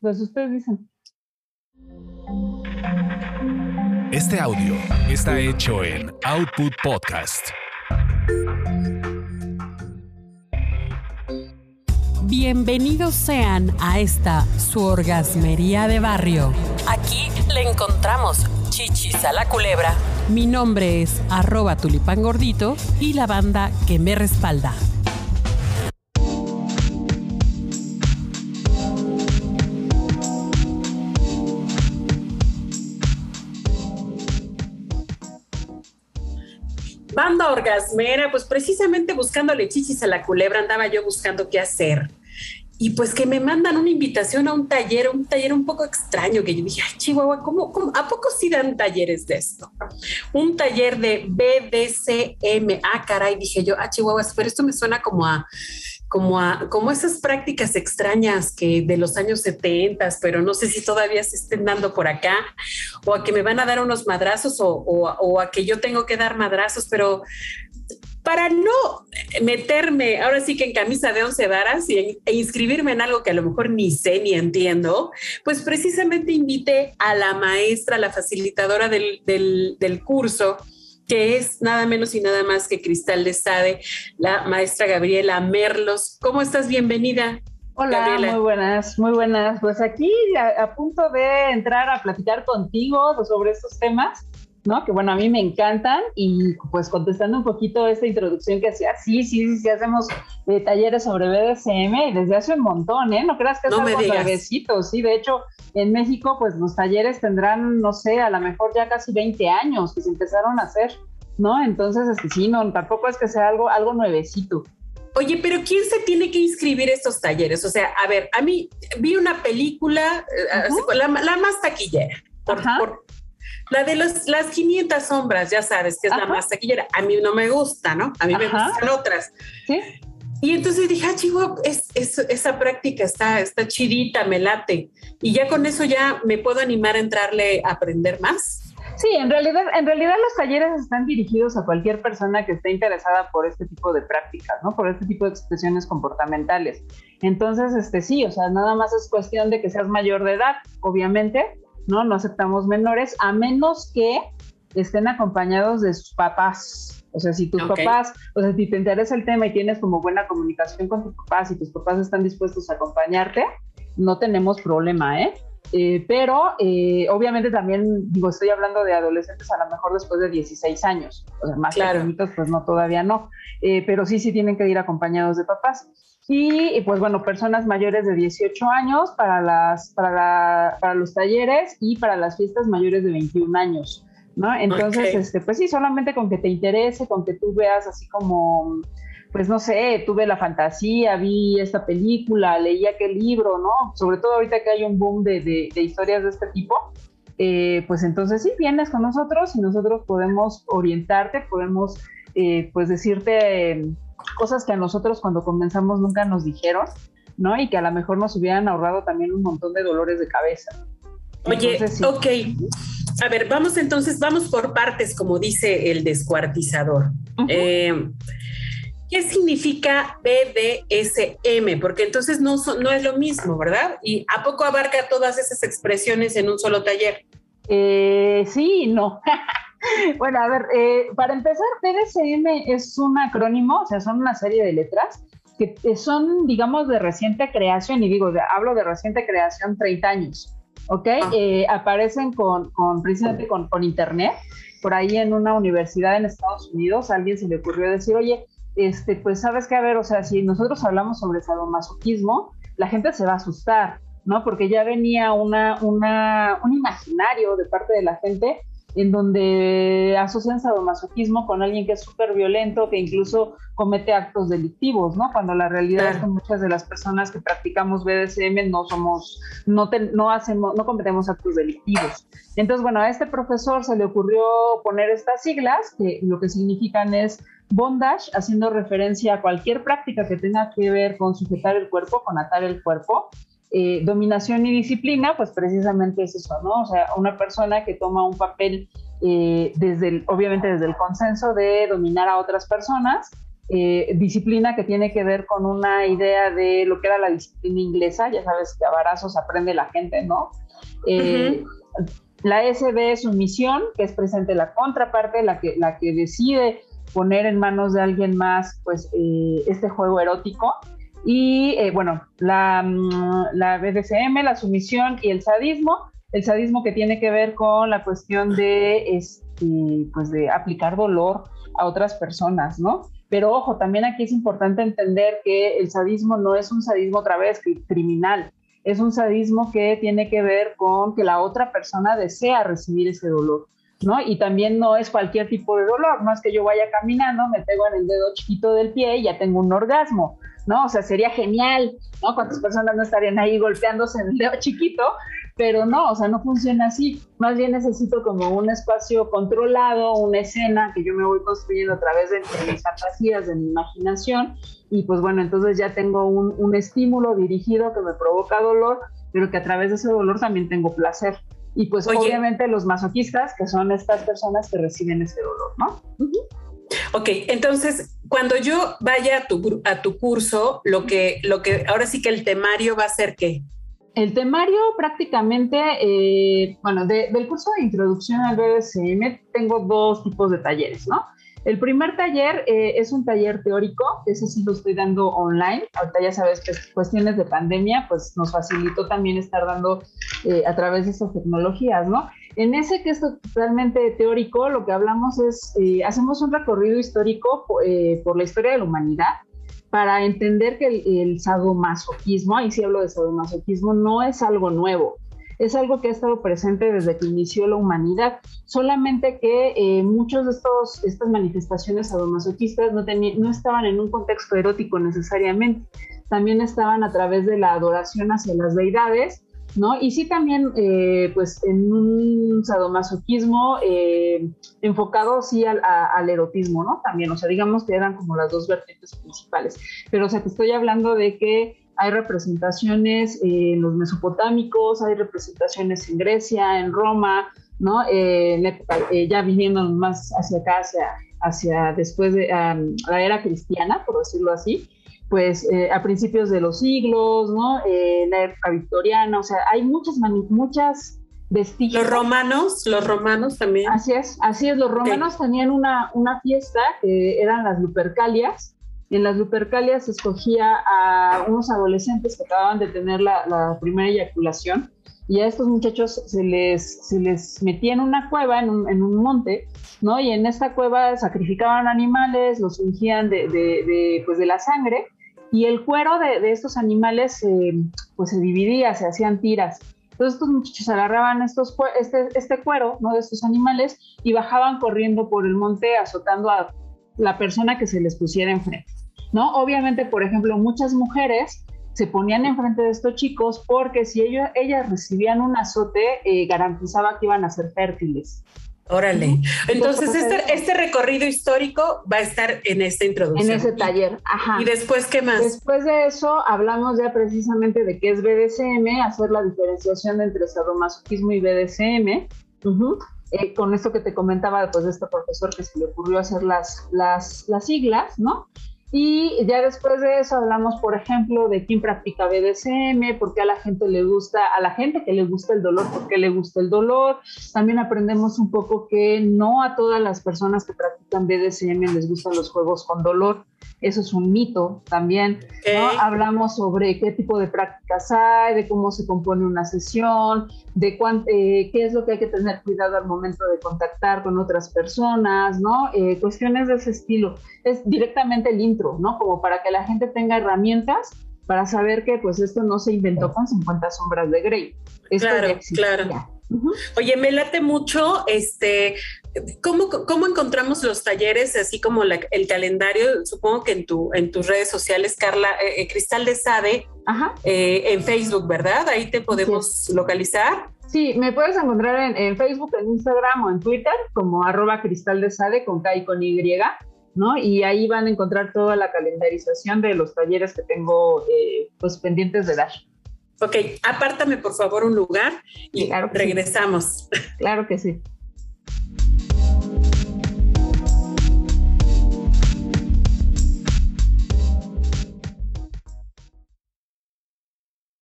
Pues ustedes dicen. Este audio está hecho en Output Podcast. Bienvenidos sean a esta su orgasmería de barrio. Aquí le encontramos chichis a la culebra. Mi nombre es arroba tulipán gordito y la banda que me respalda. Banda orgasmera, pues precisamente buscándole chichis a la culebra andaba yo buscando qué hacer. Y pues que me mandan una invitación a un taller, un taller un poco extraño, que yo dije, ay, Chihuahua, ¿cómo, a poco sí dan talleres de esto? Un taller de BDCM. Ah, caray, dije yo, ah, Chihuahua, pero esto me suena como a como, a, como esas prácticas extrañas que de los años 70, pero no sé si todavía se estén dando por acá, o a que me van a dar unos madrazos o, o a que yo tengo que dar madrazos, pero para no meterme ahora sí que en camisa de once varas y, e inscribirme en algo que a lo mejor ni sé ni entiendo, pues precisamente invité a la maestra, la facilitadora del, del, del curso, que es nada menos y nada más que Cristal de Sade, la maestra Gabriela Merlos. ¿Cómo estás? Bienvenida. Hola, muy buenas, muy buenas. Pues aquí a, punto de entrar a platicar contigo sobre estos temas, ¿no? Que bueno, a mí me encantan y pues contestando un poquito esta introducción que hacía, sí, sí, sí, hacemos eh, talleres sobre BDSM desde hace un montón, ¿eh? No creas que es no algo nuevecito, sí, de hecho, en México, pues los talleres tendrán, no sé, a lo mejor ya casi 20 años que se empezaron a hacer, ¿no? Entonces, este, sí, no, tampoco es que sea algo, algo nuevecito. Oye, pero ¿quién se tiene que inscribir a estos talleres? O sea, a ver, a mí vi una película, uh la, más taquillera, la de los, las 500 sombras, ya sabes, que es la más taquillera. A mí no me gusta, ¿no? A mí me gustan otras. ¿Sí? Y entonces dije, ah, chivo, es, esa práctica está, está chidita, me late. Y ya con eso ya me puedo animar a entrarle a aprender más. Sí, en realidad, en realidad los talleres están dirigidos a cualquier persona que esté interesada por este tipo de prácticas, ¿no? Por este tipo de expresiones comportamentales. Entonces, este sí, o sea, nada más es cuestión de que seas mayor de edad, obviamente, ¿no? No aceptamos menores, a menos que estén acompañados de sus papás, o sea, si tus papás, o sea, si te interesa el tema y tienes como buena comunicación con tus papás y tus papás están dispuestos a acompañarte, no tenemos problema, ¿eh? eh pero eh, obviamente también, digo, estoy hablando de adolescentes a lo mejor después de 16 años, o sea, más claro. pues no, todavía no, eh, pero sí, sí tienen que ir acompañados de papás. Y pues bueno, personas mayores de 18 años para, las, para, para los talleres y para las fiestas mayores de 21 años. ¿no? Entonces, este, pues sí, solamente con que te interese, con que tú veas así como, pues no sé, tuve la fantasía, vi esta película, leí aquel libro, ¿no? Sobre todo ahorita que hay un boom de, de, historias de este tipo, eh, pues entonces sí, vienes con nosotros y nosotros podemos orientarte, podemos, eh, pues decirte cosas que a nosotros cuando comenzamos nunca nos dijeron, ¿no? Y que a lo mejor nos hubieran ahorrado también un montón de dolores de cabeza. Oye, ok. A ver, vamos entonces, vamos por partes, como dice el descuartizador. Eh, ¿Qué significa BDSM? Porque entonces no, no es lo mismo, ¿verdad? ¿Y a poco abarca todas esas expresiones en un solo taller? Eh, sí, no. bueno, a ver, eh, para empezar, BDSM es un acrónimo, o sea, son una serie de letras que son, digamos, de reciente creación, y digo, hablo de reciente creación 30 años. ¿ok? Ah. Eh, aparecen con, con precisamente con, con, Internet. Por ahí en una universidad en Estados Unidos, a alguien se le ocurrió decir, oye, este, pues sabes qué, a ver, o sea, si nosotros hablamos sobre sadomasoquismo, la gente se va a asustar, ¿no? Porque ya venía una, una, un imaginario de parte de la gente en donde asocian sadomasoquismo con alguien que es súper violento, que incluso comete actos delictivos, ¿no? Cuando la realidad es que muchas de las personas que practicamos BDSM no somos, no, no hacemos, no cometemos actos delictivos. Entonces, bueno, a este profesor se le ocurrió poner estas siglas, que lo que significan es bondage, haciendo referencia a cualquier práctica que tenga que ver con sujetar el cuerpo, con atar el cuerpo, eh, dominación y disciplina, pues precisamente es eso, ¿no? O sea, una persona que toma un papel eh, desde el, obviamente desde el consenso de dominar a otras personas eh, disciplina que tiene que ver con una idea de lo que era la disciplina inglesa, ya sabes que a barazos aprende la gente, ¿no? La SB es sumisión, que es presente la contraparte, la que, la que decide poner en manos de alguien más pues este juego erótico. Y bueno, la, mm, la BDSM, la sumisión y el sadismo, el sadismo que tiene que ver con la cuestión de, este, pues de aplicar dolor a otras personas, ¿no? Pero ojo, también aquí es importante entender que el sadismo no es un sadismo otra vez criminal, es un sadismo que tiene que ver con que la otra persona desea recibir ese dolor. ¿No? Y también no es cualquier tipo de dolor, no es que yo vaya caminando, me pego en el dedo chiquito del pie y ya tengo un orgasmo, ¿no? O sea, sería genial, ¿no? ¿Cuántas personas no estarían ahí golpeándose en el dedo chiquito? pero no, o sea, no funciona así. Más bien necesito como un espacio controlado, una escena que yo me voy construyendo a través de, mis fantasías, de mi imaginación, y pues bueno, entonces ya tengo un, estímulo dirigido que me provoca dolor, pero que a través de ese dolor también tengo placer. Y pues obviamente los masoquistas, que son estas personas que reciben ese dolor, ¿no? Ok, entonces cuando yo vaya a tu, a tu curso, lo que, lo que ahora sí que el temario va a ser qué? El temario prácticamente, eh, bueno, del curso de introducción al BDSM tengo dos tipos de talleres, ¿no? El primer taller eh, es un taller teórico, ese sí lo estoy dando online. Ahorita ya sabes que cuestiones de pandemia, pues nos facilitó también estar dando eh, a través de estas tecnologías, ¿no? En ese que es totalmente teórico, lo que hablamos es, hacemos un recorrido histórico por la historia de la humanidad para entender que el, sadomasoquismo, ahí sí hablo de sadomasoquismo, no es algo nuevo, es algo que ha estado presente desde que inició la humanidad, solamente que eh, muchos de estos, estas manifestaciones sadomasoquistas no, no estaban en un contexto erótico necesariamente, también estaban a través de la adoración hacia las deidades ¿no? Y sí también, eh, pues, en un sadomasoquismo eh, enfocado, sí, al, erotismo, ¿no? También, o sea, digamos que eran como las dos vertientes principales. Pero, o sea, te estoy hablando de que hay representaciones en los mesopotámicos, hay representaciones en Grecia, en Roma, ¿no? Eh, ya viniendo más hacia acá, hacia, hacia después de la era cristiana, por decirlo así, pues eh, a principios de los siglos, ¿no? Eh, la época victoriana, o sea, hay muchas, muchas vestigios. Los romanos, los romanos también. Así es, así es, los romanos tenían una, una fiesta que eran las Lupercalias. En las Lupercalias escogía a unos adolescentes que acababan de tener la, la primera eyaculación y a estos muchachos se les, se les metía en una cueva, en un, en un monte, ¿no? Y en esta cueva sacrificaban animales, los ungían de, de, de, pues de la sangre y el cuero de, estos animales pues se dividía, se hacían tiras. Entonces estos muchachos agarraban estos, este, este cuero ¿no? de estos animales y bajaban corriendo por el monte azotando a la persona que se les pusiera enfrente. ¿No? Obviamente, por ejemplo, muchas mujeres se ponían enfrente de estos chicos porque si ellos, ellas recibían un azote, eh, garantizaba que iban a ser fértiles. Órale. Entonces, este, este, recorrido histórico va a estar en esta introducción. En ese taller, ajá. ¿Y después qué más? Después de eso, hablamos ya precisamente de qué es BDSM, hacer la diferenciación entre sadomasoquismo y BDSM. Eh, con esto que te comentaba, pues, de este profesor que se le ocurrió hacer las, las, las siglas, ¿no? Y ya después de eso hablamos, por ejemplo, de quién practica BDSM, por qué a la gente le gusta, a la gente que le gusta el dolor, por qué le gusta el dolor. También aprendemos un poco que no a todas las personas que practican BDSM les gustan los juegos con dolor. Eso es un mito también. Hablamos sobre qué tipo de prácticas hay, de cómo se compone una sesión, de eh, qué es lo que hay que tener cuidado al momento de contactar con otras personas, ¿no? Eh, cuestiones de ese estilo. Es directamente el intro, ¿no? Como para que la gente tenga herramientas para saber que pues esto no se inventó con 50 sombras de Grey. Esto claro, claro. Oye, me late mucho, este, ¿cómo, ¿cómo encontramos los talleres, así como el calendario? Supongo que en, tu, en tus redes sociales, Carla, eh, eh, Cristal de Sade, eh, en Facebook, ¿verdad? Ahí te podemos localizar. Sí, me puedes encontrar en, Facebook, en Instagram o en Twitter como arroba cristal de Sade con K y con Y, ¿no? Y ahí van a encontrar toda la calendarización de los talleres que tengo pues pendientes de dar. Ok, apártame por favor un lugar y regresamos. Claro que sí.